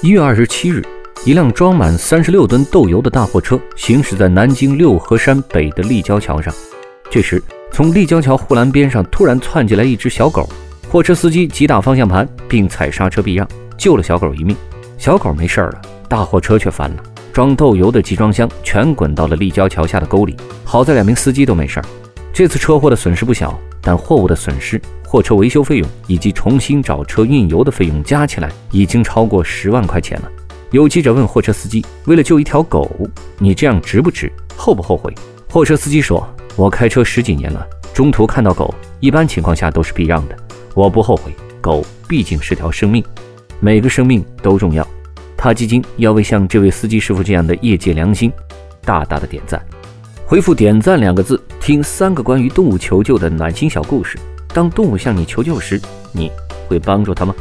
一月二十七日，一辆装满三十六吨豆油的大货车行驶在南京六合山北的立交桥上。这时，从立交桥护栏边上突然窜进来一只小狗，货车司机急打方向盘并踩刹车避让，救了小狗一命。小狗没事了，大货车却翻了，装豆油的集装箱全滚到了立交桥下的沟里。好在两名司机都没事。这次车祸的损失不小，但货物的损失、货车维修费用以及重新找车运油的费用加起来，已经超过十万块钱了。有记者问货车司机：“为了救一条狗，你这样值不值？后不后悔？”货车司机说：“我开车十几年了，中途看到狗，一般情况下都是避让的。我不后悔，狗毕竟是条生命，每个生命都重要。”他基金要为像这位司机师傅这样的业界良心，大大的点赞。回复“点赞”两个字，听三个关于动物求救的暖心小故事。当动物向你求救时，你会帮助它吗？